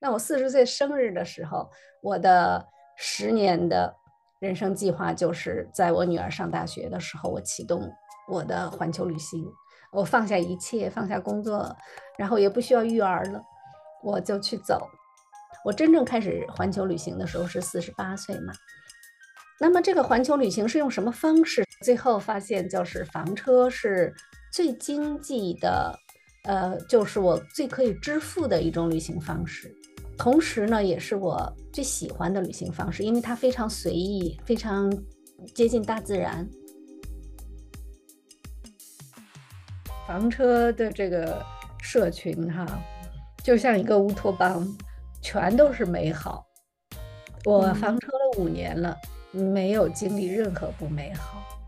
那我四十岁生日的时候，我的十年的人生计划就是在我女儿上大学的时候，我启动我的环球旅行，我放下一切，放下工作，然后也不需要育儿了，我就去走。我真正开始环球旅行的时候是四十八岁嘛。那么这个环球旅行是用什么方式？最后发现就是房车是最经济的，呃，就是我最可以支付的一种旅行方式。同时呢，也是我最喜欢的旅行方式，因为它非常随意，非常接近大自然。房车的这个社群哈，就像一个乌托邦，全都是美好。我房车了五年了，没有经历任何不美好。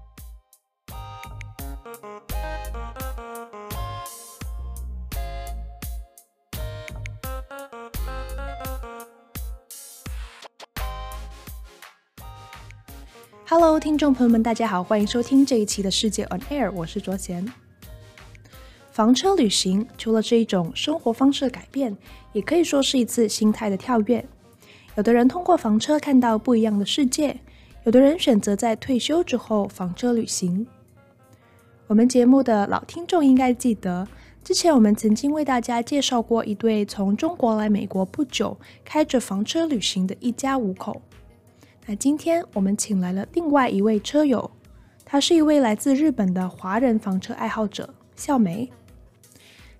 Hello，听众朋友们，大家好，欢迎收听这一期的世界 On Air，我是卓贤。房车旅行除了是一种生活方式的改变，也可以说是一次心态的跳跃。有的人通过房车看到不一样的世界，有的人选择在退休之后房车旅行。我们节目的老听众应该记得，之前我们曾经为大家介绍过一对从中国来美国不久，开着房车旅行的一家五口。那今天我们请来了另外一位车友，他是一位来自日本的华人房车爱好者笑梅。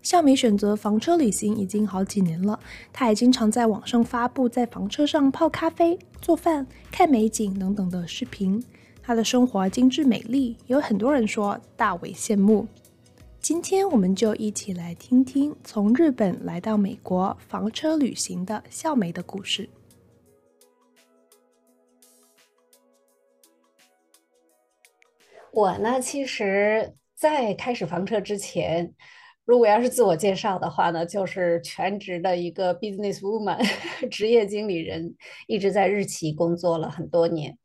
笑梅选择房车旅行已经好几年了，她也经常在网上发布在房车上泡咖啡、做饭、看美景等等的视频。她的生活精致美丽，有很多人说大为羡慕。今天我们就一起来听听从日本来到美国房车旅行的笑梅的故事。我呢，其实，在开始房车之前，如果要是自我介绍的话呢，就是全职的一个 business woman，职业经理人，一直在日企工作了很多年。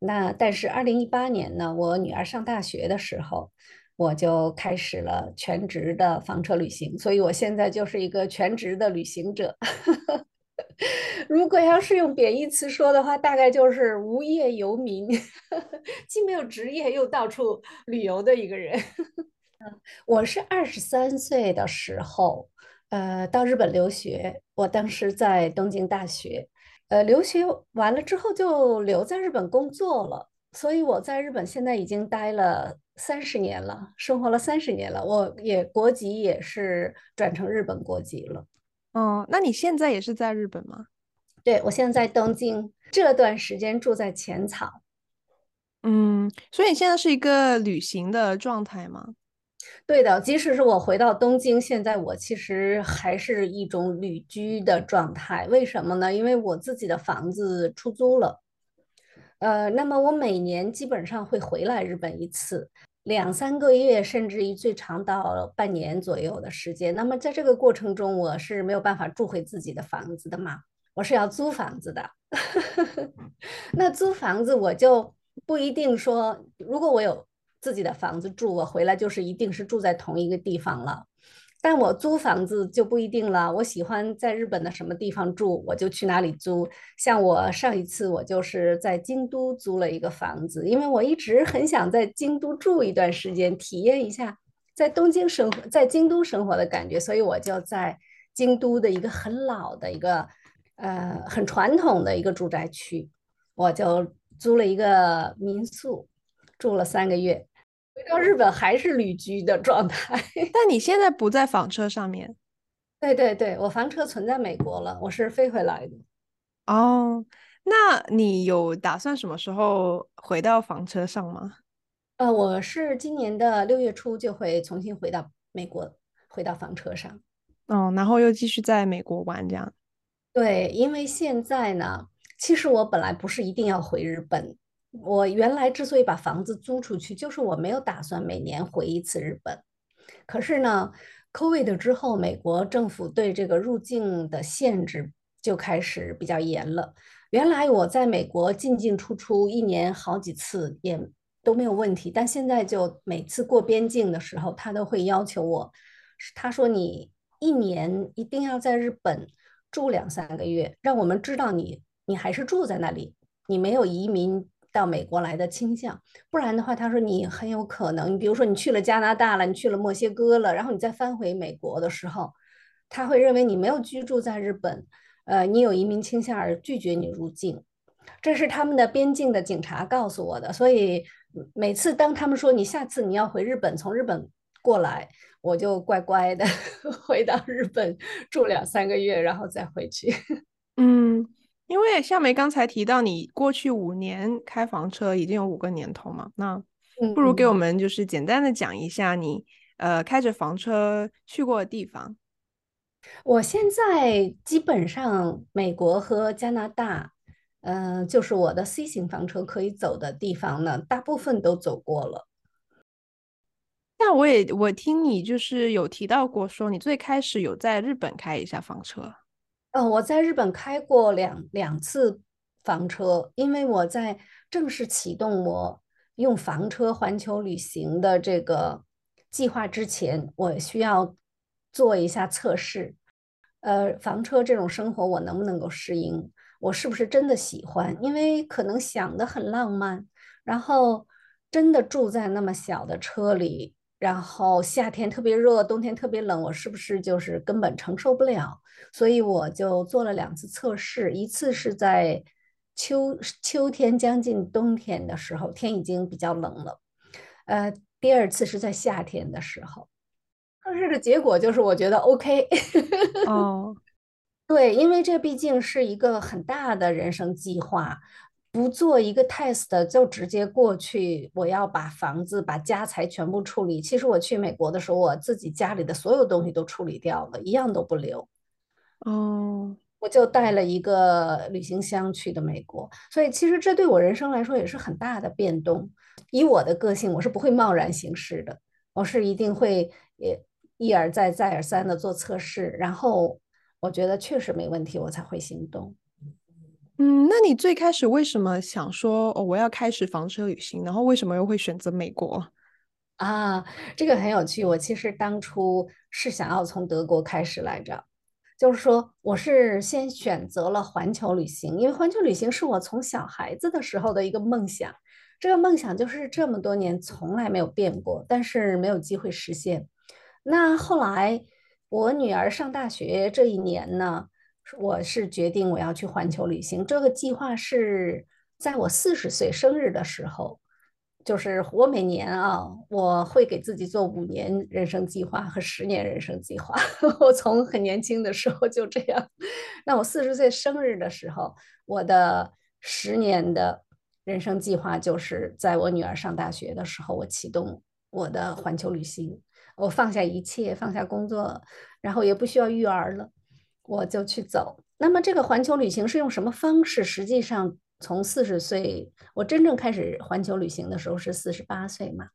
那但是二零一八年呢，我女儿上大学的时候，我就开始了全职的房车旅行，所以我现在就是一个全职的旅行者。如果要是用贬义词说的话，大概就是无业游民，既没有职业又到处旅游的一个人。我是二十三岁的时候，呃，到日本留学。我当时在东京大学，呃，留学完了之后就留在日本工作了。所以我在日本现在已经待了三十年了，生活了三十年了。我也国籍也是转成日本国籍了。哦，那你现在也是在日本吗？对，我现在在东京，这段时间住在浅草。嗯，所以你现在是一个旅行的状态吗？对的，即使是我回到东京，现在我其实还是一种旅居的状态。为什么呢？因为我自己的房子出租了。呃，那么我每年基本上会回来日本一次。两三个月，甚至于最长到半年左右的时间。那么在这个过程中，我是没有办法住回自己的房子的嘛，我是要租房子的。那租房子我就不一定说，如果我有自己的房子住，我回来就是一定是住在同一个地方了。但我租房子就不一定了，我喜欢在日本的什么地方住，我就去哪里租。像我上一次，我就是在京都租了一个房子，因为我一直很想在京都住一段时间，体验一下在东京生活、在京都生活的感觉，所以我就在京都的一个很老的一个，呃，很传统的一个住宅区，我就租了一个民宿，住了三个月。回到日本还是旅居的状态，但你现在不在房车上面。对对对，我房车存在美国了，我是飞回来的。哦，那你有打算什么时候回到房车上吗？呃，我是今年的六月初就会重新回到美国，回到房车上。哦，然后又继续在美国玩这样。对，因为现在呢，其实我本来不是一定要回日本。我原来之所以把房子租出去，就是我没有打算每年回一次日本。可是呢，COVID 之后，美国政府对这个入境的限制就开始比较严了。原来我在美国进进出出一年好几次也都没有问题，但现在就每次过边境的时候，他都会要求我，他说你一年一定要在日本住两三个月，让我们知道你你还是住在那里，你没有移民到美国来的倾向。不然的话，他说你很有可能，你比如说你去了加拿大了，你去了墨西哥了，然后你再翻回美国的时候，他会认为你没有居住在日本，呃，你有移民倾向而拒绝你入境。这是他们的边境的警察告诉我的，所以每次当他们说你下次你要回日本，从日本过来，我就乖乖的 回到日本住两三个月，然后再回去。嗯，因为夏梅刚才提到你过去五年开房车已经有五个年头嘛，那不如给我们就是简单的讲一下你呃开着房车去过的地方。我现在基本上美国和加拿大。嗯、呃，就是我的 C 型房车可以走的地方呢，大部分都走过了。那我也我听你就是有提到过，说你最开始有在日本开一下房车。呃，我在日本开过两两次房车，因为我在正式启动我用房车环球旅行的这个计划之前，我需要做一下测试。呃，房车这种生活我能不能够适应？我是不是真的喜欢？因为可能想的很浪漫，然后真的住在那么小的车里，然后夏天特别热，冬天特别冷，我是不是就是根本承受不了？所以我就做了两次测试，一次是在秋秋天将近冬天的时候，天已经比较冷了，呃，第二次是在夏天的时候，测试的结果就是我觉得 OK。哦。对，因为这毕竟是一个很大的人生计划，不做一个 test 就直接过去，我要把房子、把家财全部处理。其实我去美国的时候，我自己家里的所有东西都处理掉了，一样都不留。哦，我就带了一个旅行箱去的美国，所以其实这对我人生来说也是很大的变动。以我的个性，我是不会贸然行事的，我是一定会也一而再、再而三的做测试，然后。我觉得确实没问题，我才会行动。嗯，那你最开始为什么想说哦，我要开始房车旅行？然后为什么又会选择美国？啊，这个很有趣。我其实当初是想要从德国开始来着，就是说我是先选择了环球旅行，因为环球旅行是我从小孩子的时候的一个梦想，这个梦想就是这么多年从来没有变过，但是没有机会实现。那后来。我女儿上大学这一年呢，我是决定我要去环球旅行。这个计划是在我四十岁生日的时候，就是我每年啊，我会给自己做五年人生计划和十年人生计划。我从很年轻的时候就这样。那我四十岁生日的时候，我的十年的人生计划就是在我女儿上大学的时候，我启动我的环球旅行。我放下一切，放下工作，然后也不需要育儿了，我就去走。那么这个环球旅行是用什么方式？实际上，从四十岁，我真正开始环球旅行的时候是四十八岁嘛。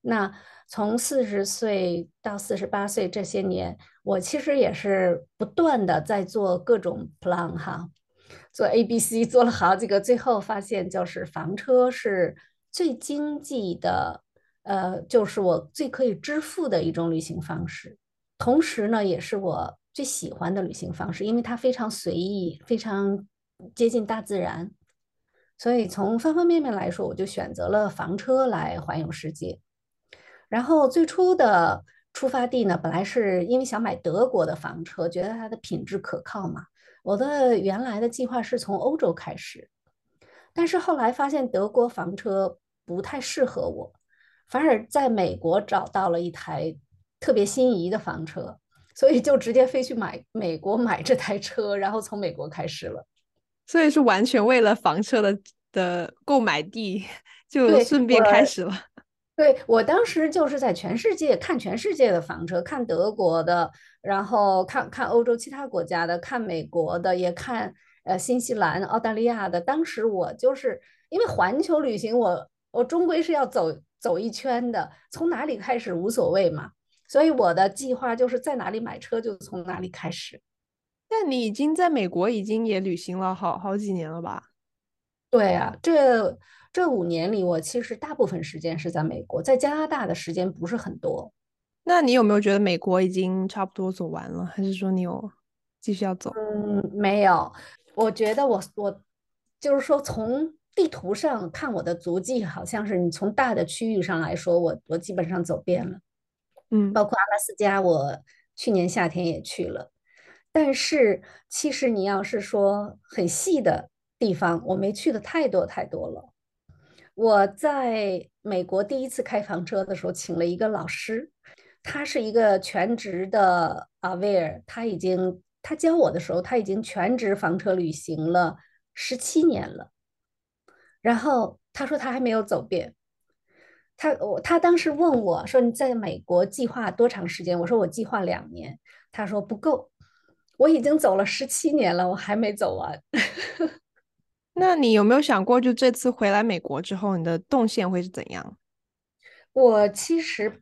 那从四十岁到四十八岁这些年，我其实也是不断的在做各种 plan 哈，做 A、B、C，做了好几个，最后发现就是房车是最经济的。呃，就是我最可以支付的一种旅行方式，同时呢，也是我最喜欢的旅行方式，因为它非常随意，非常接近大自然。所以从方方面面来说，我就选择了房车来环游世界。然后最初的出发地呢，本来是因为想买德国的房车，觉得它的品质可靠嘛。我的原来的计划是从欧洲开始，但是后来发现德国房车不太适合我。反而在美国找到了一台特别心仪的房车，所以就直接飞去买美国买这台车，然后从美国开始了。所以是完全为了房车的的购买地，就顺便开始了。对，我，当时就是在全世界看全世界的房车，看德国的，然后看看欧洲其他国家的，看美国的，也看呃新西兰、澳大利亚的。当时我就是因为环球旅行我，我我终归是要走。走一圈的，从哪里开始无所谓嘛，所以我的计划就是在哪里买车就从哪里开始。但你已经在美国已经也旅行了好好几年了吧？对啊，这这五年里，我其实大部分时间是在美国，在加拿大的时间不是很多。那你有没有觉得美国已经差不多走完了，还是说你有继续要走？嗯，没有。我觉得我我就是说，从地图上看我的足迹，好像是你从大的区域上来说，我我基本上走遍了。嗯，包括阿拉斯加，我去年夏天也去了。但是其实你要是说很细的地方，我没去的太多太多了。我在美国第一次开房车的时候，请了一个老师，他是一个全职的 Avere，他已经他教我的时候，他已经全职房车旅行了十七年了。然后他说他还没有走遍，他我他当时问我说，你在美国计划多长时间？我说我计划两年。他说不够，我已经走了十七年了，我还没走完。那你有没有想过，就这次回来美国之后，你的动线会是怎样？我其实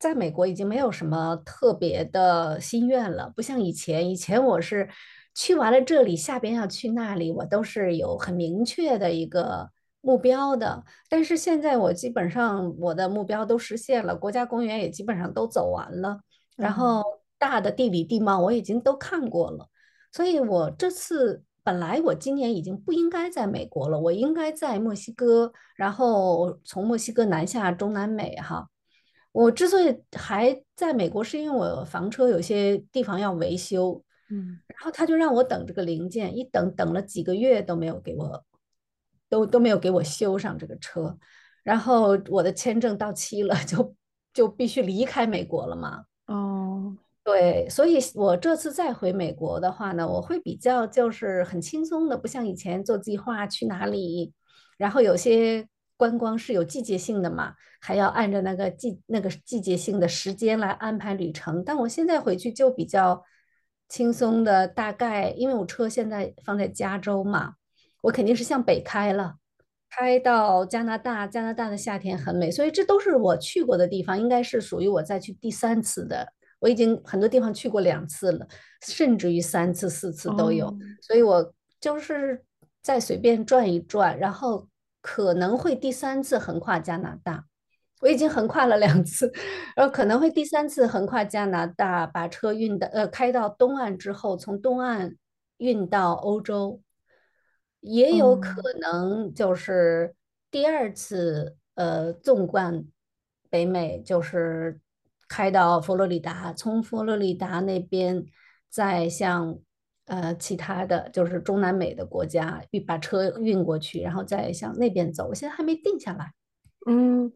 在美国已经没有什么特别的心愿了，不像以前。以前我是去完了这里，下边要去那里，我都是有很明确的一个目标的。但是现在我基本上我的目标都实现了，国家公园也基本上都走完了，然后大的地理地貌我已经都看过了，所以我这次。本来我今年已经不应该在美国了，我应该在墨西哥，然后从墨西哥南下中南美哈。我之所以还在美国，是因为我房车有些地方要维修，嗯，然后他就让我等这个零件，一等等了几个月都没有给我，都都没有给我修上这个车，然后我的签证到期了，就就必须离开美国了嘛。哦。对，所以我这次再回美国的话呢，我会比较就是很轻松的，不像以前做计划去哪里，然后有些观光是有季节性的嘛，还要按照那个季那个季节性的时间来安排旅程。但我现在回去就比较轻松的，大概因为我车现在放在加州嘛，我肯定是向北开了，开到加拿大，加拿大的夏天很美，所以这都是我去过的地方，应该是属于我再去第三次的。我已经很多地方去过两次了，甚至于三次、四次都有，哦、所以我就是再随便转一转，然后可能会第三次横跨加拿大。我已经横跨了两次，然后可能会第三次横跨加拿大，把车运到呃开到东岸之后，从东岸运到欧洲，也有可能就是第二次、嗯、呃纵贯北美就是。开到佛罗里达，从佛罗里达那边再向呃其他的就是中南美的国家运把车运过去，然后再向那边走。我现在还没定下来。嗯，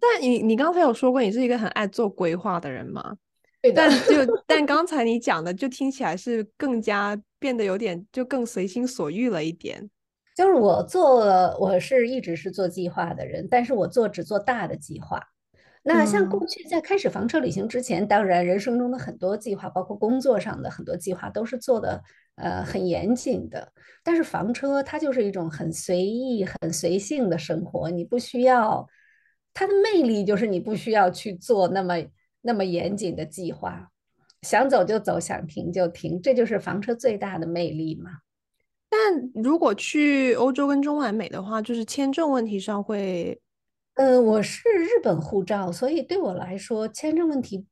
但你你刚才有说过你是一个很爱做规划的人吗？对的。但就 但刚才你讲的就听起来是更加变得有点就更随心所欲了一点。就是我做我是一直是做计划的人，但是我做只做大的计划。那像过去在开始房车旅行之前，当然人生中的很多计划，包括工作上的很多计划，都是做的呃很严谨的。但是房车它就是一种很随意、很随性的生活，你不需要它的魅力就是你不需要去做那么那么严谨的计划，想走就走，想停就停，这就是房车最大的魅力嘛。但如果去欧洲跟中南美的话，就是签证问题上会。呃，我是日本护照，所以对我来说签证问题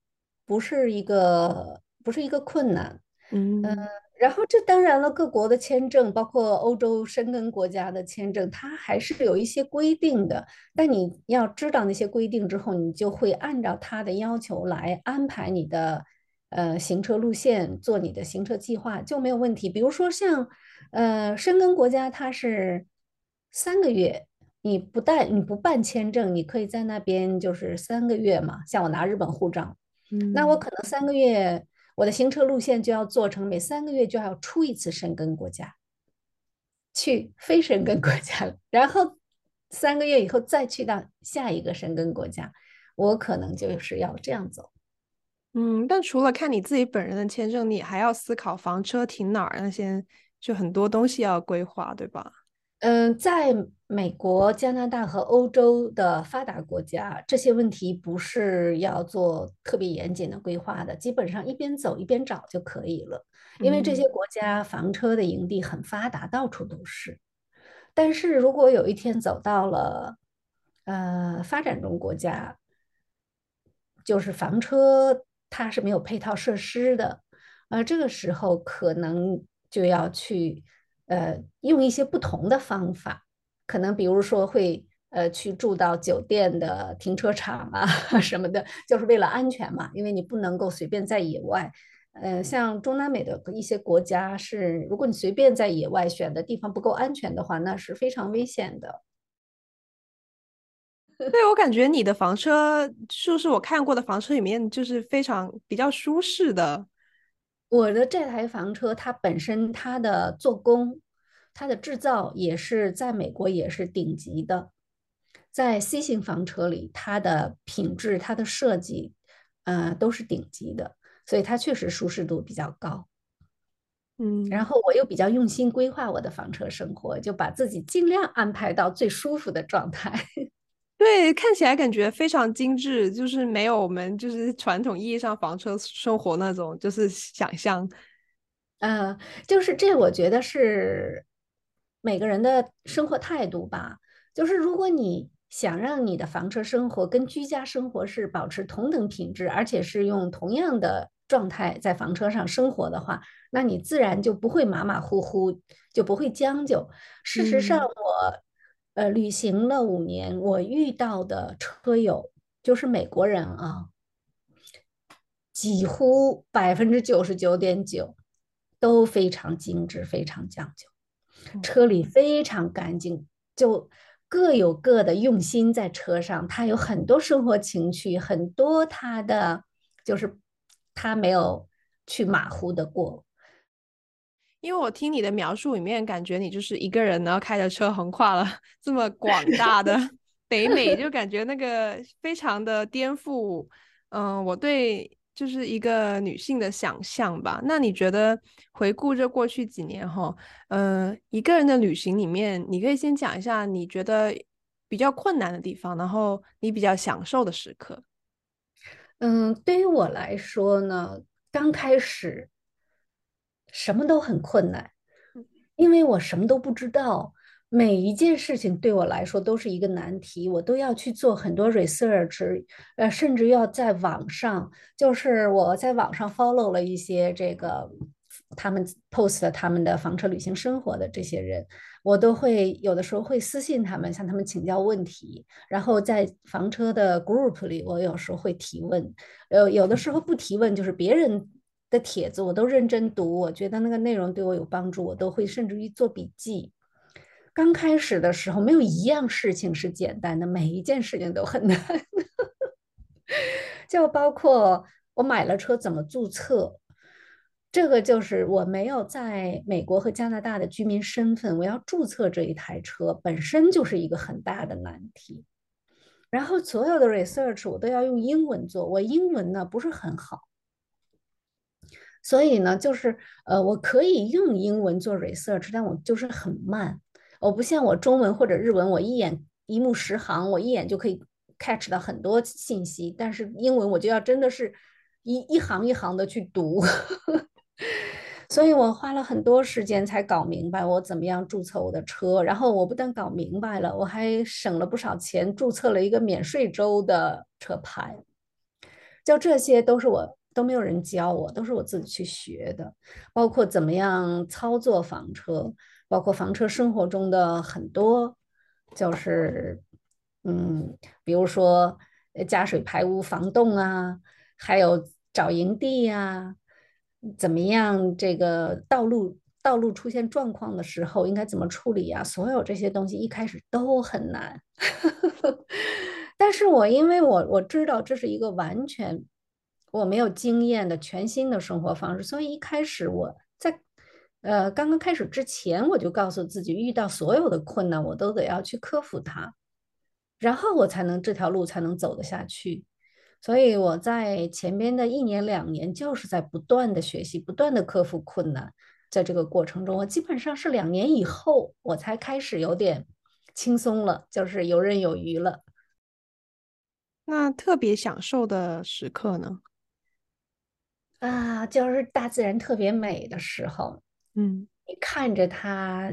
不是一个不是一个困难。嗯，呃，然后这当然了，各国的签证，包括欧洲申根国家的签证，它还是有一些规定的。但你要知道那些规定之后，你就会按照它的要求来安排你的呃行车路线，做你的行车计划就没有问题。比如说像呃申根国家，它是三个月。你不带你不办签证，你可以在那边就是三个月嘛。像我拿日本护照，嗯，那我可能三个月，我的行车路线就要做成每三个月就要出一次申根国家，去非申根国家，然后三个月以后再去到下一个申根国家，我可能就是要这样走。嗯，但除了看你自己本人的签证，你还要思考房车停哪儿那些，就很多东西要规划，对吧？嗯，在美国、加拿大和欧洲的发达国家，这些问题不是要做特别严谨的规划的，基本上一边走一边找就可以了。因为这些国家房车的营地很发达，到处都是。但是如果有一天走到了呃发展中国家，就是房车它是没有配套设施的，呃，这个时候可能就要去呃用一些不同的方法，可能比如说会呃去住到酒店的停车场啊 什么的，就是为了安全嘛，因为你不能够随便在野外。呃，像中南美的一些国家是，如果你随便在野外选的地方不够安全的话，那是非常危险的。对，我感觉你的房车，就是我看过的房车里面，就是非常比较舒适的。我的这台房车，它本身它的做工，它的制造也是在美国也是顶级的，在 C 型房车里，它的品质、它的设计，呃，都是顶级的。所以它确实舒适度比较高，嗯，然后我又比较用心规划我的房车生活，就把自己尽量安排到最舒服的状态。对，看起来感觉非常精致，就是没有我们就是传统意义上房车生活那种就是想象。呃，就是这，我觉得是每个人的生活态度吧。就是如果你。想让你的房车生活跟居家生活是保持同等品质，而且是用同样的状态在房车上生活的话，那你自然就不会马马虎虎，就不会将就。事实上我，我呃旅行了五年，我遇到的车友就是美国人啊，几乎百分之九十九点九都非常精致，非常讲究，车里非常干净，就。各有各的用心在车上，他有很多生活情趣，很多他的就是他没有去马虎的过。因为我听你的描述里面，感觉你就是一个人然后，开着车横跨了 这么广大的 北美，就感觉那个非常的颠覆。嗯、呃，我对。就是一个女性的想象吧。那你觉得回顾这过去几年哈，呃，一个人的旅行里面，你可以先讲一下你觉得比较困难的地方，然后你比较享受的时刻。嗯，对于我来说呢，刚开始什么都很困难，因为我什么都不知道。每一件事情对我来说都是一个难题，我都要去做很多 research，呃，甚至要在网上，就是我在网上 follow 了一些这个他们 post 他们的房车旅行生活的这些人，我都会有的时候会私信他们，向他们请教问题，然后在房车的 group 里，我有时候会提问，呃，有的时候不提问，就是别人的帖子我都认真读，我觉得那个内容对我有帮助，我都会甚至于做笔记。刚开始的时候，没有一样事情是简单的，每一件事情都很难。就包括我买了车怎么注册，这个就是我没有在美国和加拿大的居民身份，我要注册这一台车本身就是一个很大的难题。然后所有的 research 我都要用英文做，我英文呢不是很好，所以呢就是呃我可以用英文做 research，但我就是很慢。我不像我中文或者日文，我一眼一目十行，我一眼就可以 catch 到很多信息。但是英文我就要真的是一一行一行的去读，所以我花了很多时间才搞明白我怎么样注册我的车。然后我不但搞明白了，我还省了不少钱，注册了一个免税州的车牌。就这些都是我都没有人教我，都是我自己去学的，包括怎么样操作房车。包括房车生活中的很多，就是，嗯，比如说加水排污防冻啊，还有找营地呀、怎么样？这个道路道路出现状况的时候应该怎么处理呀、啊？所有这些东西一开始都很难，但是我因为我我知道这是一个完全我没有经验的全新的生活方式，所以一开始我在。呃，刚刚开始之前，我就告诉自己，遇到所有的困难，我都得要去克服它，然后我才能这条路才能走得下去。所以我在前边的一年两年，就是在不断的学习，不断的克服困难。在这个过程中，我基本上是两年以后，我才开始有点轻松了，就是游刃有余了。那特别享受的时刻呢？啊，就是大自然特别美的时候。嗯，你看着它，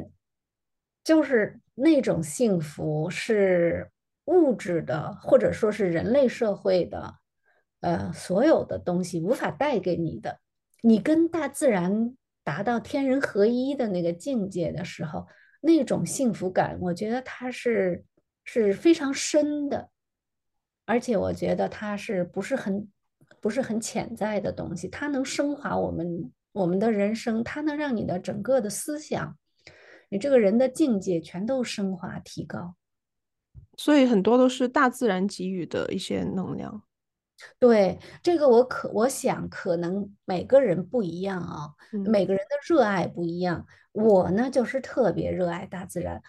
就是那种幸福，是物质的，或者说是人类社会的，呃，所有的东西无法带给你的。你跟大自然达到天人合一的那个境界的时候，那种幸福感，我觉得它是是非常深的，而且我觉得它是不是很不是很潜在的东西，它能升华我们我们的人生，它能让你的整个的思想，你这个人的境界全都升华提高。所以很多都是大自然给予的一些能量。对，这个我可我想可能每个人不一样啊，嗯，每个人的热爱不一样。我呢就是特别热爱大自然，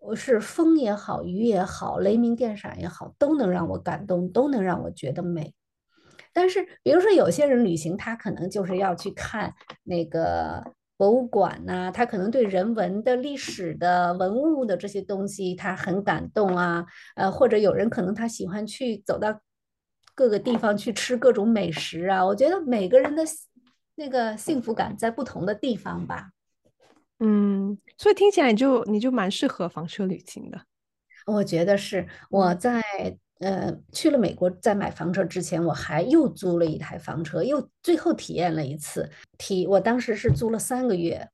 我是风也好，雨也好，雷鸣电闪也好，都能让我感动，都能让我觉得美。但是比如说有些人旅行，他可能就是要去看那个博物馆呐，他可能对人文的、历史的、文物的这些东西他很感动啊，呃，或者有人可能他喜欢去走到。各个地方去吃各种美食啊，我觉得每个人的那个幸福感在不同的地方吧。嗯，所以听起来你就你就蛮适合房车旅行的。我觉得是我在呃去了美国，在买房车之前，我还又租了一台房车，又最后体验了一次。体我当时是租了三个月，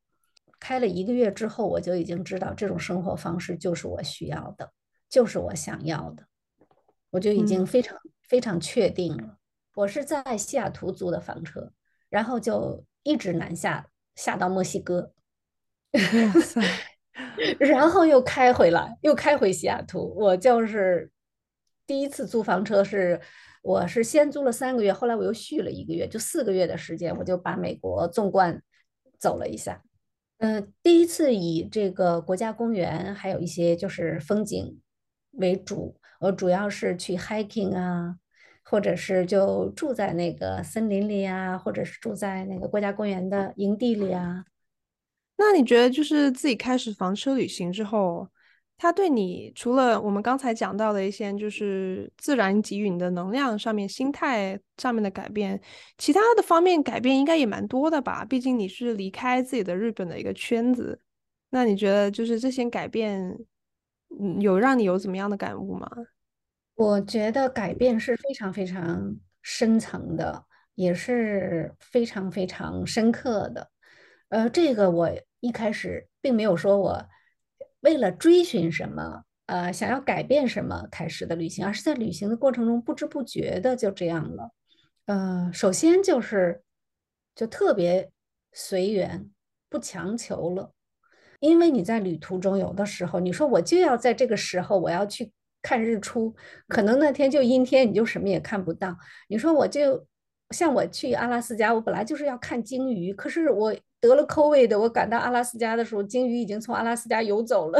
开了一个月之后，我就已经知道这种生活方式就是我需要的，就是我想要的，我就已经非常。嗯非常确定了，我是在西雅图租的房车，然后就一直南下，下到墨西哥，然后又开回来，又开回西雅图。我就是第一次租房车是，我是先租了三个月，后来我又续了一个月，就四个月的时间，我就把美国纵贯走了一下。嗯、第一次以这个国家公园还有一些就是风景为主。我主要是去 hiking 啊，或者是就住在那个森林里啊，或者是住在那个国家公园的营地里啊。那你觉得，就是自己开始房车旅行之后，它对你除了我们刚才讲到的一些，就是自然给予你的能量上面、心态上面的改变，其他的方面改变应该也蛮多的吧？毕竟你是离开自己的日本的一个圈子，那你觉得就是这些改变？嗯，有让你有怎么样的感悟吗？我觉得改变是非常非常深层的，也是非常非常深刻的。呃，这个我一开始并没有说我为了追寻什么，呃，想要改变什么开始的旅行，而是在旅行的过程中不知不觉的就这样了。呃，首先就是就特别随缘，不强求了。因为你在旅途中，有的时候你说我就要在这个时候我要去看日出，可能那天就阴天，你就什么也看不到。你说我就像我去阿拉斯加，我本来就是要看鲸鱼，可是我得了 COVID 的，我赶到阿拉斯加的时候，鲸鱼已经从阿拉斯加游走了，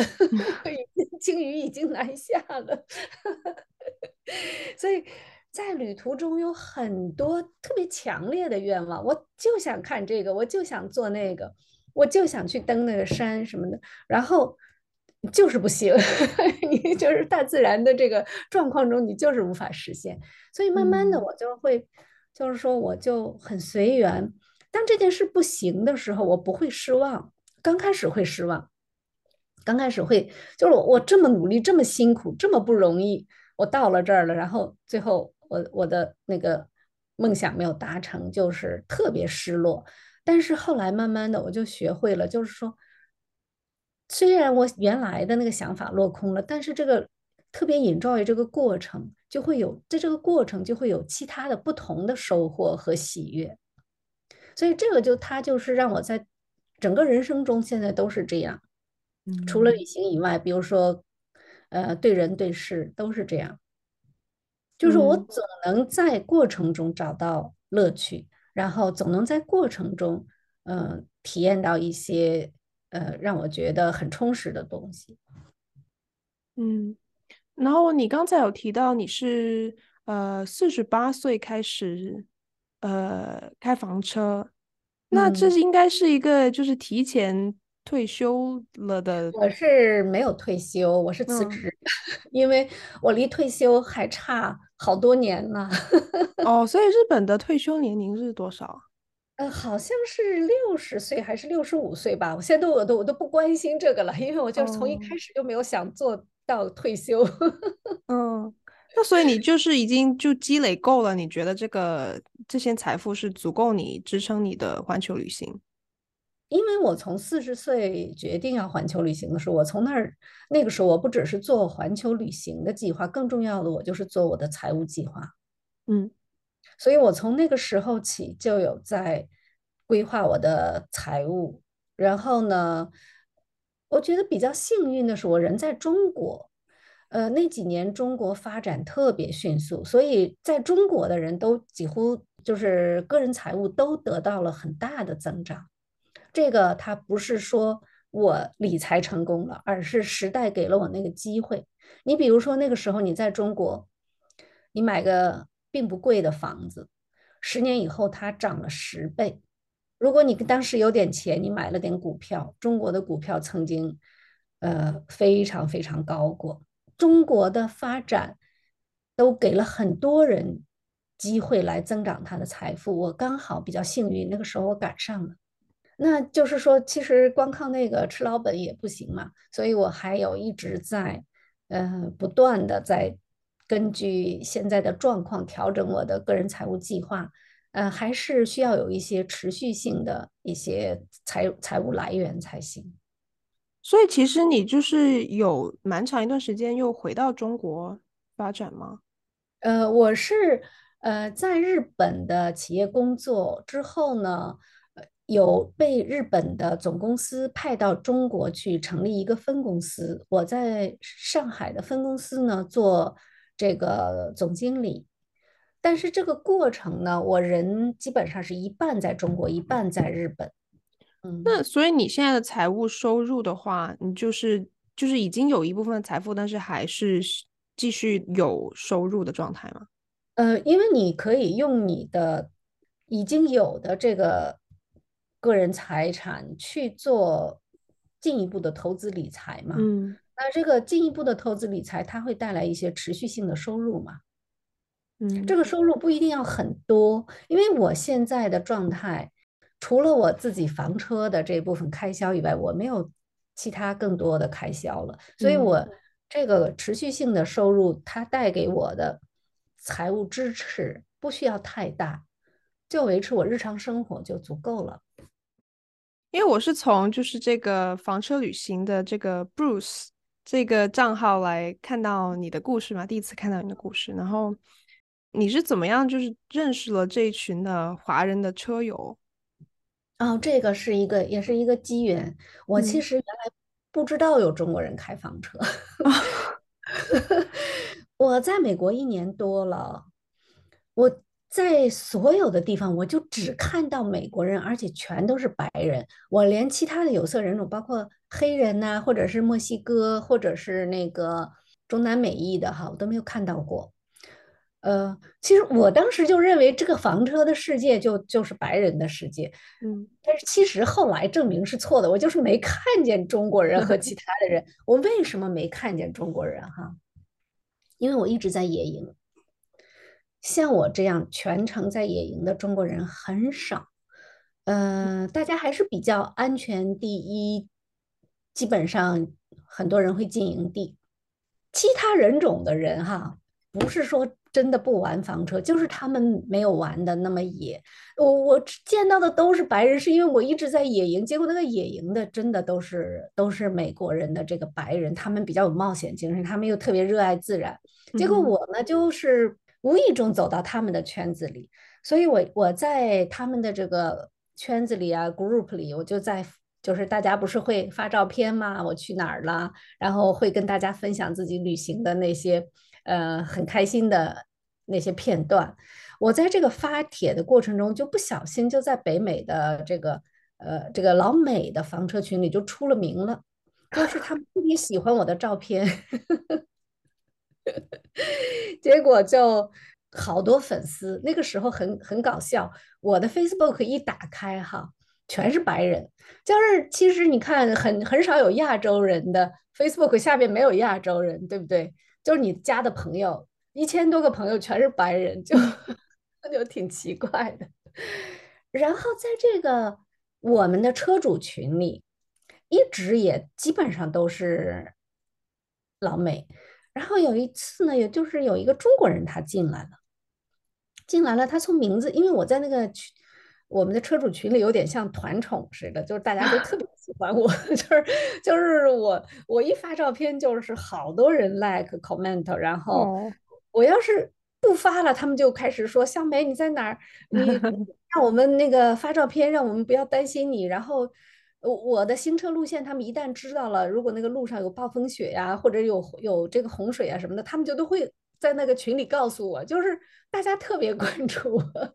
鲸鱼已经南下了。所以在旅途中有很多特别强烈的愿望，我就想看这个，我就想做那个。我就想去登那个山什么的，然后就是不行，你就是大自然的这个状况中，你就是无法实现。所以慢慢的，我就会，嗯、就是说，我就很随缘。当这件事不行的时候，我不会失望。刚开始会失望，刚开始会，就是我我这么努力，这么辛苦，这么不容易，我到了这儿了，然后最后我我的那个梦想没有达成，就是特别失落。但是后来慢慢的我就学会了，就是说，虽然我原来的那个想法落空了，但是这个特别 enjoy 这个过程，就会有在这个过程就会有其他的不同的收获和喜悦。所以这个就他就是让我在整个人生中现在都是这样，除了旅行以外，比如说，呃，对人对事都是这样，就是我总能在过程中找到乐趣。然后总能在过程中，嗯、呃，体验到一些呃让我觉得很充实的东西。嗯，然后你刚才有提到你是呃四十八岁开始呃开房车，那这应该是一个就是提前退休了的。我是没有退休，我是辞职，嗯、因为我离退休还差好多年呢。哦，所以日本的退休年龄是多少？呃，好像是六十岁还是六十五岁吧？我现在都我都我都不关心这个了，因为我就是从一开始就没有想做到退休。嗯，那所以你就是已经就积累够了，你觉得这个这些财富是足够你支撑你的环球旅行？因为我从四十岁决定要环球旅行的时候，我从那儿那个时候我不只是做环球旅行的计划，更重要的我就是做我的财务计划。嗯，所以我从那个时候起就有在规划我的财务。然后呢，我觉得比较幸运的是，我人在中国，呃，那几年中国发展特别迅速，所以在中国的人都几乎就是个人财务都得到了很大的增长。这个他不是说我理财成功了，而是时代给了我那个机会。你比如说那个时候你在中国，你买个并不贵的房子，十年以后它涨了十倍。如果你当时有点钱，你买了点股票，中国的股票曾经呃非常非常高过。中国的发展都给了很多人机会来增长他的财富。我刚好比较幸运，那个时候我赶上了。那就是说，其实光靠那个吃老本也不行嘛，所以我还有一直在，呃，不断的在根据现在的状况调整我的个人财务计划，呃，还是需要有一些持续性的一些财财务来源才行。所以其实你就是有蛮长一段时间又回到中国发展吗？呃，我是呃在日本的企业工作之后呢。有被日本的总公司派到中国去成立一个分公司，我在上海的分公司呢做这个总经理，但是这个过程呢，我人基本上是一半在中国，一半在日本。嗯，那所以你现在的财务收入的话，你就是就是已经有一部分财富，但是还是继续有收入的状态吗？呃，因为你可以用你的已经有的这个。个人财产去做进一步的投资理财嘛？嗯，那这个进一步的投资理财，它会带来一些持续性的收入嘛？嗯，这个收入不一定要很多，因为我现在的状态，除了我自己房车的这部分开销以外，我没有其他更多的开销了，所以我这个持续性的收入，它带给我的财务支持不需要太大，就维持我日常生活就足够了。因为我是从就是这个房车旅行的这个 Bruce 这个账号来看到你的故事嘛，第一次看到你的故事，然后你是怎么样就是认识了这一群的华人的车友？哦，这个是一个也是一个机缘。我其实原来不知道有中国人开房车，嗯、我在美国一年多了，我。在所有的地方，我就只看到美国人，而且全都是白人。我连其他的有色人种，包括黑人呐、啊，或者是墨西哥，或者是那个中南美裔的哈，我都没有看到过。呃，其实我当时就认为这个房车的世界就就是白人的世界，嗯，但是其实后来证明是错的。我就是没看见中国人和其 他的人。我为什么没看见中国人哈？因为我一直在野营。像我这样全程在野营的中国人很少，嗯、呃，大家还是比较安全第一，基本上很多人会进营地。其他人种的人哈，不是说真的不玩房车，就是他们没有玩的那么野。我我见到的都是白人，是因为我一直在野营，结果那个野营的真的都是都是美国人的这个白人，他们比较有冒险精神，他们又特别热爱自然。结果我呢就是。无意中走到他们的圈子里，所以我我在他们的这个圈子里啊，group 里，我就在就是大家不是会发照片吗？我去哪儿了？然后会跟大家分享自己旅行的那些呃很开心的那些片段。我在这个发帖的过程中，就不小心就在北美的这个呃这个老美的房车群里就出了名了，就是他们特别喜欢我的照片。结果就好多粉丝，那个时候很很搞笑。我的 Facebook 一打开哈，全是白人。就是其实你看，很很少有亚洲人的 Facebook 下面没有亚洲人，对不对？就是你加的朋友一千多个朋友全是白人，就 就挺奇怪的。然后在这个我们的车主群里，一直也基本上都是老美。然后有一次呢，也就是有一个中国人他进来了，进来了，他从名字，因为我在那个群，我们的车主群里有点像团宠似的，就是大家都特别喜欢我，就是就是我我一发照片就是好多人 like comment，然后我要是不发了，他们就开始说小美你在哪儿？你 让我们那个发照片，让我们不要担心你，然后。我的行车路线，他们一旦知道了，如果那个路上有暴风雪呀，或者有有这个洪水啊什么的，他们就都会在那个群里告诉我，就是大家特别关注我。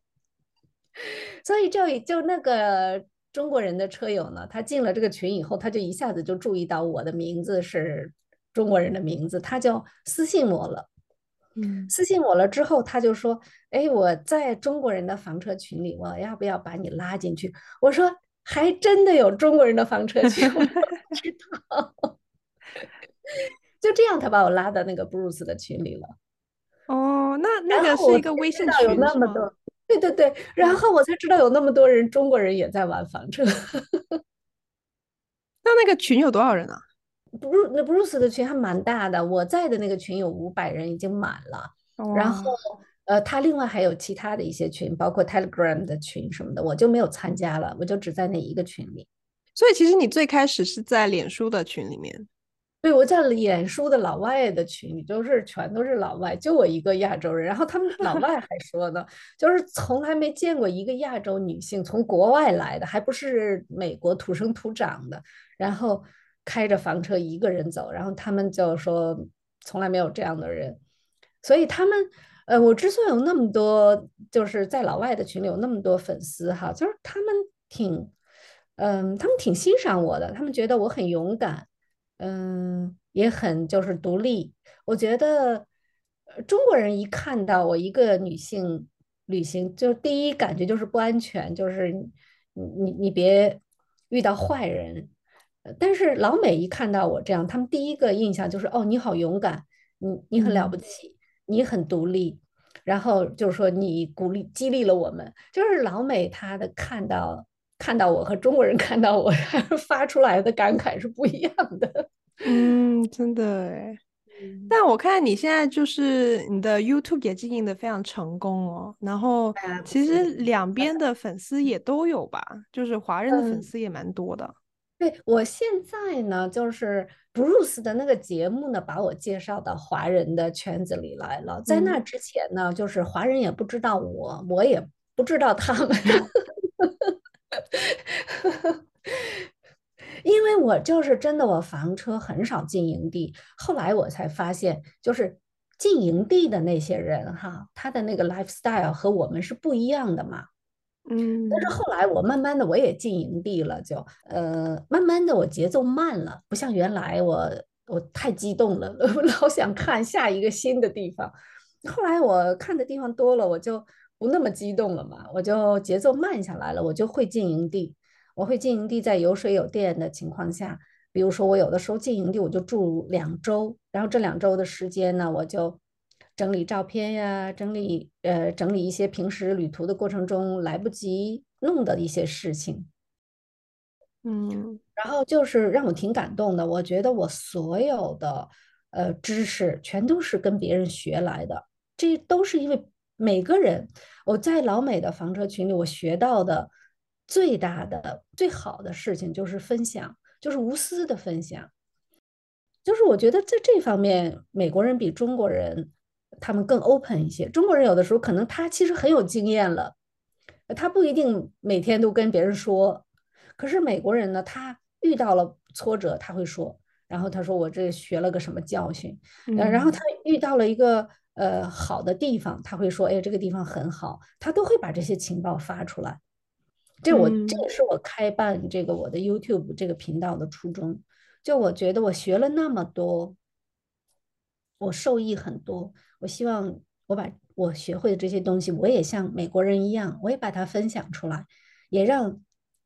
所以就就那个中国人的车友呢，他进了这个群以后，他就一下子就注意到我的名字是中国人的名字，他就私信我了。嗯，私信我了之后，他就说：“哎，我在中国人的房车群里，我要不要把你拉进去？”我说。还真的有中国人的房车群，我不知道。就这样，他把我拉到那个 Bruce 的群里了。哦，那那个是一个微信群，有那么多。对对对，然后我才知道有那么多人，中国人也在玩房车。那那个群有多少人啊？Bruce 那 Bruce 的群还蛮大的，我在的那个群有五百人，已经满了。哦、然后。呃，他另外还有其他的一些群，包括 Telegram 的群什么的，我就没有参加了，我就只在那一个群里。所以其实你最开始是在脸书的群里面。对，我在脸书的老外的群里，就是全都是老外，就我一个亚洲人。然后他们老 外还说呢，就是从来没见过一个亚洲女性从国外来的，还不是美国土生土长的，然后开着房车一个人走。然后他们就说从来没有这样的人，所以他们。呃，我之所以有那么多，就是在老外的群里有那么多粉丝哈，就是他们挺，嗯，他们挺欣赏我的，他们觉得我很勇敢，嗯，也很就是独立。我觉得，中国人一看到我一个女性旅行，就第一感觉就是不安全，就是你你你别遇到坏人。但是老美一看到我这样，他们第一个印象就是哦，你好勇敢，你你很了不起。嗯你很独立，然后就是说你鼓励激励了我们，就是老美他的看到看到我和中国人看到我 发出来的感慨是不一样的。嗯，真的哎。但我看你现在就是你的 YouTube 也经营的非常成功哦，然后其实两边的粉丝也都有吧，就是华人的粉丝也蛮多的。对，我现在呢，就是 Bruce 的那个节目呢，把我介绍到华人的圈子里来了。在那之前呢，就是华人也不知道我，我也不知道他们，因为我就是真的，我房车很少进营地。后来我才发现，就是进营地的那些人哈，他的那个 lifestyle 和我们是不一样的嘛。嗯，但是后来我慢慢的我也进营地了，就呃慢慢的我节奏慢了，不像原来我我太激动了，我老想看下一个新的地方。后来我看的地方多了，我就不那么激动了嘛，我就节奏慢下来了，我就会进营地。我会进营地，在有水有电的情况下，比如说我有的时候进营地我就住两周，然后这两周的时间呢，我就。整理照片呀，整理呃，整理一些平时旅途的过程中来不及弄的一些事情，嗯，然后就是让我挺感动的。我觉得我所有的呃知识全都是跟别人学来的，这都是因为每个人我在老美的房车群里，我学到的最大的最好的事情就是分享，就是无私的分享，就是我觉得在这方面，美国人比中国人。他们更 open 一些。中国人有的时候可能他其实很有经验了，他不一定每天都跟别人说。可是美国人呢，他遇到了挫折他会说，然后他说我这学了个什么教训，嗯，然后他遇到了一个呃好的地方，他会说，哎，这个地方很好，他都会把这些情报发出来。这我这也是我开办这个我的 YouTube 这个频道的初衷。就我觉得我学了那么多，我受益很多。我希望我把我学会的这些东西，我也像美国人一样，我也把它分享出来，也让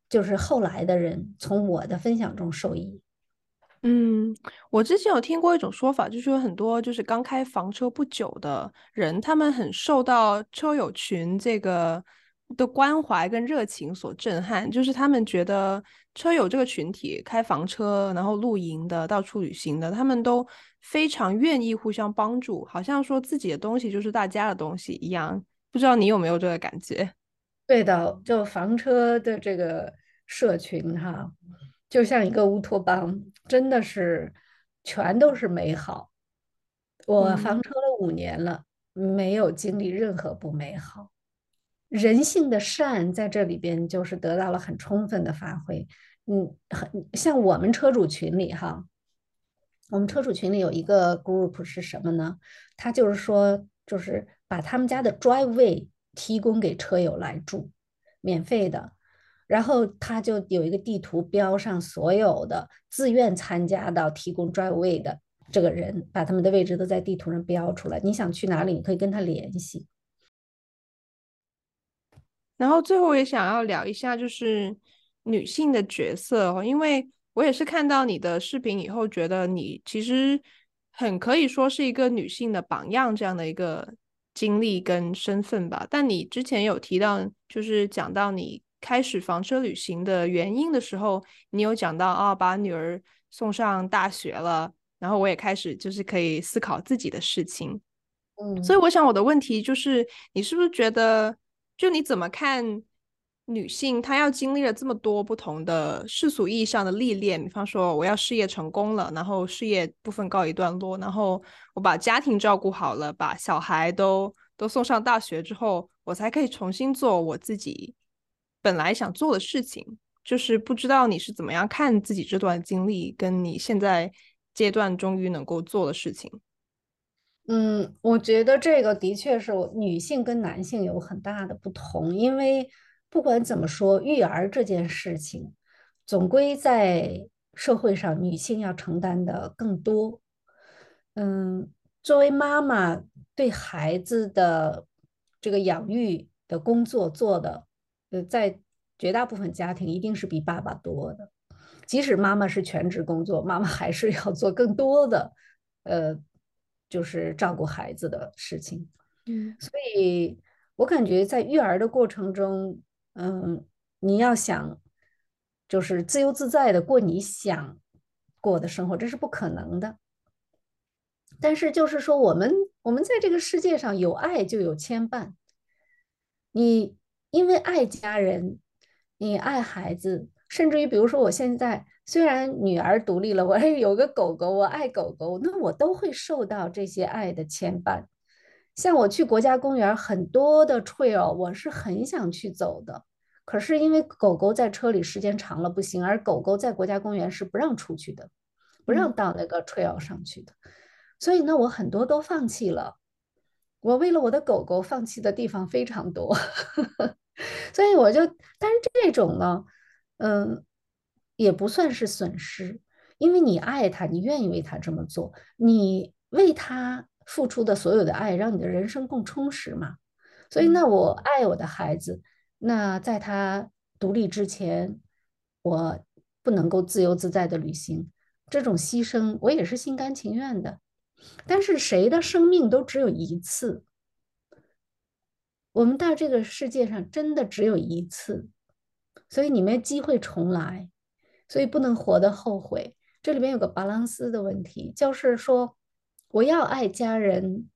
就是后来的人从我的分享中受益。嗯，我之前有听过一种说法，就是有很多就是刚开房车不久的人，他们很受到车友群这个的关怀跟热情所震撼，就是他们觉得车友这个群体，开房车，然后露营的，到处旅行的，他们都非常愿意互相帮助，好像说自己的东西就是大家的东西一样。不知道你有没有这个感觉？对的，就房车的这个社群哈，就像一个乌托邦，真的是全都是美好。我房车了五年了，嗯、没有经历任何不美好。人性的善在这里边就是得到了很充分的发挥。嗯，很像我们车主群里哈，我们车主群里有一个 group 是什么呢？他就是说，就是把他们家的 driveway 提供给车友来住，免费的。然后他就有一个地图标上所有的自愿参加到提供 driveway 的这个人，把他们的位置都在地图上标出来。你想去哪里，你可以跟他联系。然后最后我也想要聊一下，就是女性的角色哦，因为我也是看到你的视频以后，觉得你其实很可以说是一个女性的榜样这样的一个经历跟身份吧。但你之前有提到，就是讲到你开始房车旅行的原因的时候，你有讲到啊，把女儿送上大学了，然后我也开始就是可以思考自己的事情。嗯，所以我想我的问题就是，你是不是觉得？就你怎么看女性，她要经历了这么多不同的世俗意义上的历练，比方说我要事业成功了，然后事业部分告一段落，然后我把家庭照顾好了，把小孩都都送上大学之后，我才可以重新做我自己本来想做的事情。就是不知道你是怎么样看自己这段经历，跟你现在阶段终于能够做的事情。嗯，我觉得这个的确是女性跟男性有很大的不同，因为不管怎么说，育儿这件事情，总归在社会上女性要承担的更多。嗯，作为妈妈，对孩子的这个养育的工作做的，呃，在绝大部分家庭一定是比爸爸多的。即使妈妈是全职工作，妈妈还是要做更多的，呃。就是照顾孩子的事情，嗯，所以我感觉在育儿的过程中，嗯，你要想就是自由自在的过你想过的生活，这是不可能的。但是就是说，我们我们在这个世界上有爱就有牵绊，你因为爱家人，你爱孩子，甚至于比如说我现在。虽然女儿独立了，我还有个狗狗，我爱狗狗，那我都会受到这些爱的牵绊。像我去国家公园，很多的 trail 我是很想去走的，可是因为狗狗在车里时间长了不行，而狗狗在国家公园是不让出去的，不让到那个 trail 上去的，所以呢，我很多都放弃了。我为了我的狗狗放弃的地方非常多，所以我就，但是这种呢，嗯。也不算是损失，因为你爱他，你愿意为他这么做，你为他付出的所有的爱，让你的人生更充实嘛。所以，那我爱我的孩子，那在他独立之前，我不能够自由自在的旅行，这种牺牲我也是心甘情愿的。但是，谁的生命都只有一次，我们到这个世界上真的只有一次，所以你没机会重来。所以不能活得后悔，这里面有个巴朗斯的问题，就是说，我要爱家人，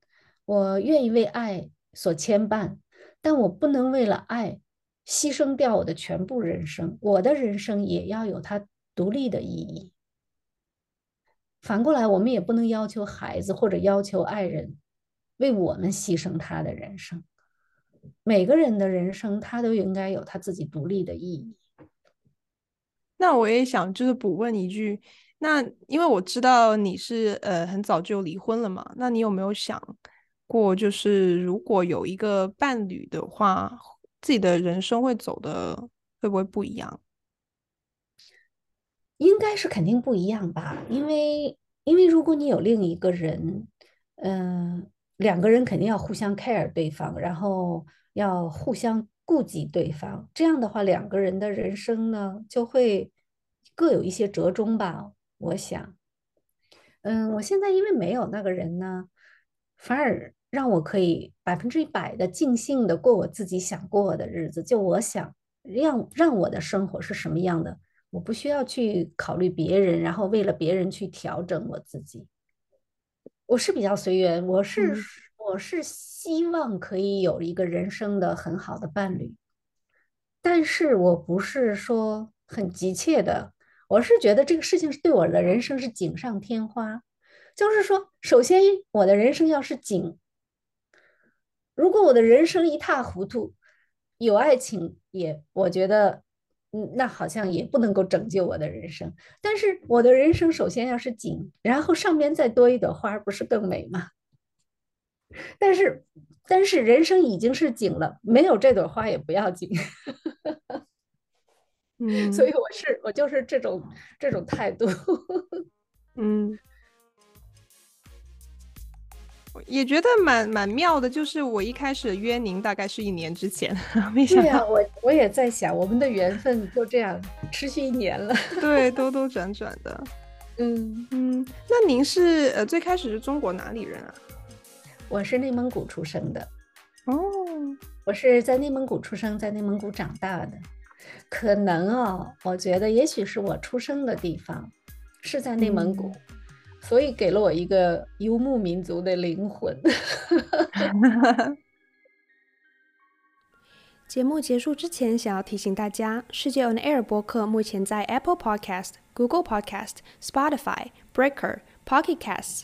我愿意为爱所牵绊，但我不能为了爱牺牲掉我的全部人生，我的人生也要有它独立的意义。反过来，我们也不能要求孩子或者要求爱人为我们牺牲他的人生。每个人的人生，他都应该有他自己独立的意义。那我也想就是补问一句，那因为我知道你是呃很早就离婚了嘛，那你有没有想过，就是如果有一个伴侣的话，自己的人生会走的会不会不一样？应该是肯定不一样吧，因为因为如果你有另一个人，嗯、两个人肯定要互相 care 对方，然后要互相。顾及对方，这样的话，两个人的人生呢，就会各有一些折中吧。我想，嗯，我现在因为没有那个人呢，反而让我可以百分之一百的尽兴的过我自己想过的日子。就我想让让我的生活是什么样的，我不需要去考虑别人，然后为了别人去调整我自己。我是比较随缘，我是、嗯、我是希望可以有一个人生的很好的伴侣，但是我不是说很急切的，我是觉得这个事情是对我的人生是锦上添花，就是说，首先我的人生要是锦。如果我的人生一塌糊涂，有爱情也，我觉得，嗯，那好像也不能够拯救我的人生。但是我的人生首先要是锦，然后上面再多一朵花，不是更美吗？但是，但是人生已经是锦了，没有这朵花也不要紧。嗯，所以我是我就是这种这种态度。嗯。也觉得蛮蛮妙的，就是我一开始约您大概是一年之前，没想到。对呀，我我也在想，我们的缘分就这样持续一年了。对，兜兜转转的。嗯嗯，那您是呃最开始是中国哪里人啊？我是内蒙古出生的。哦，我是在内蒙古出生，在内蒙古长大的。可能哦，我觉得也许是我出生的地方是在内蒙古。嗯所以给了我一个游牧民族的灵魂。节目结束之前，想要提醒大家，世界 On Air 播客目前在 Apple Podcast、Google Podcast、Spotify、Breaker、Pocket Casts、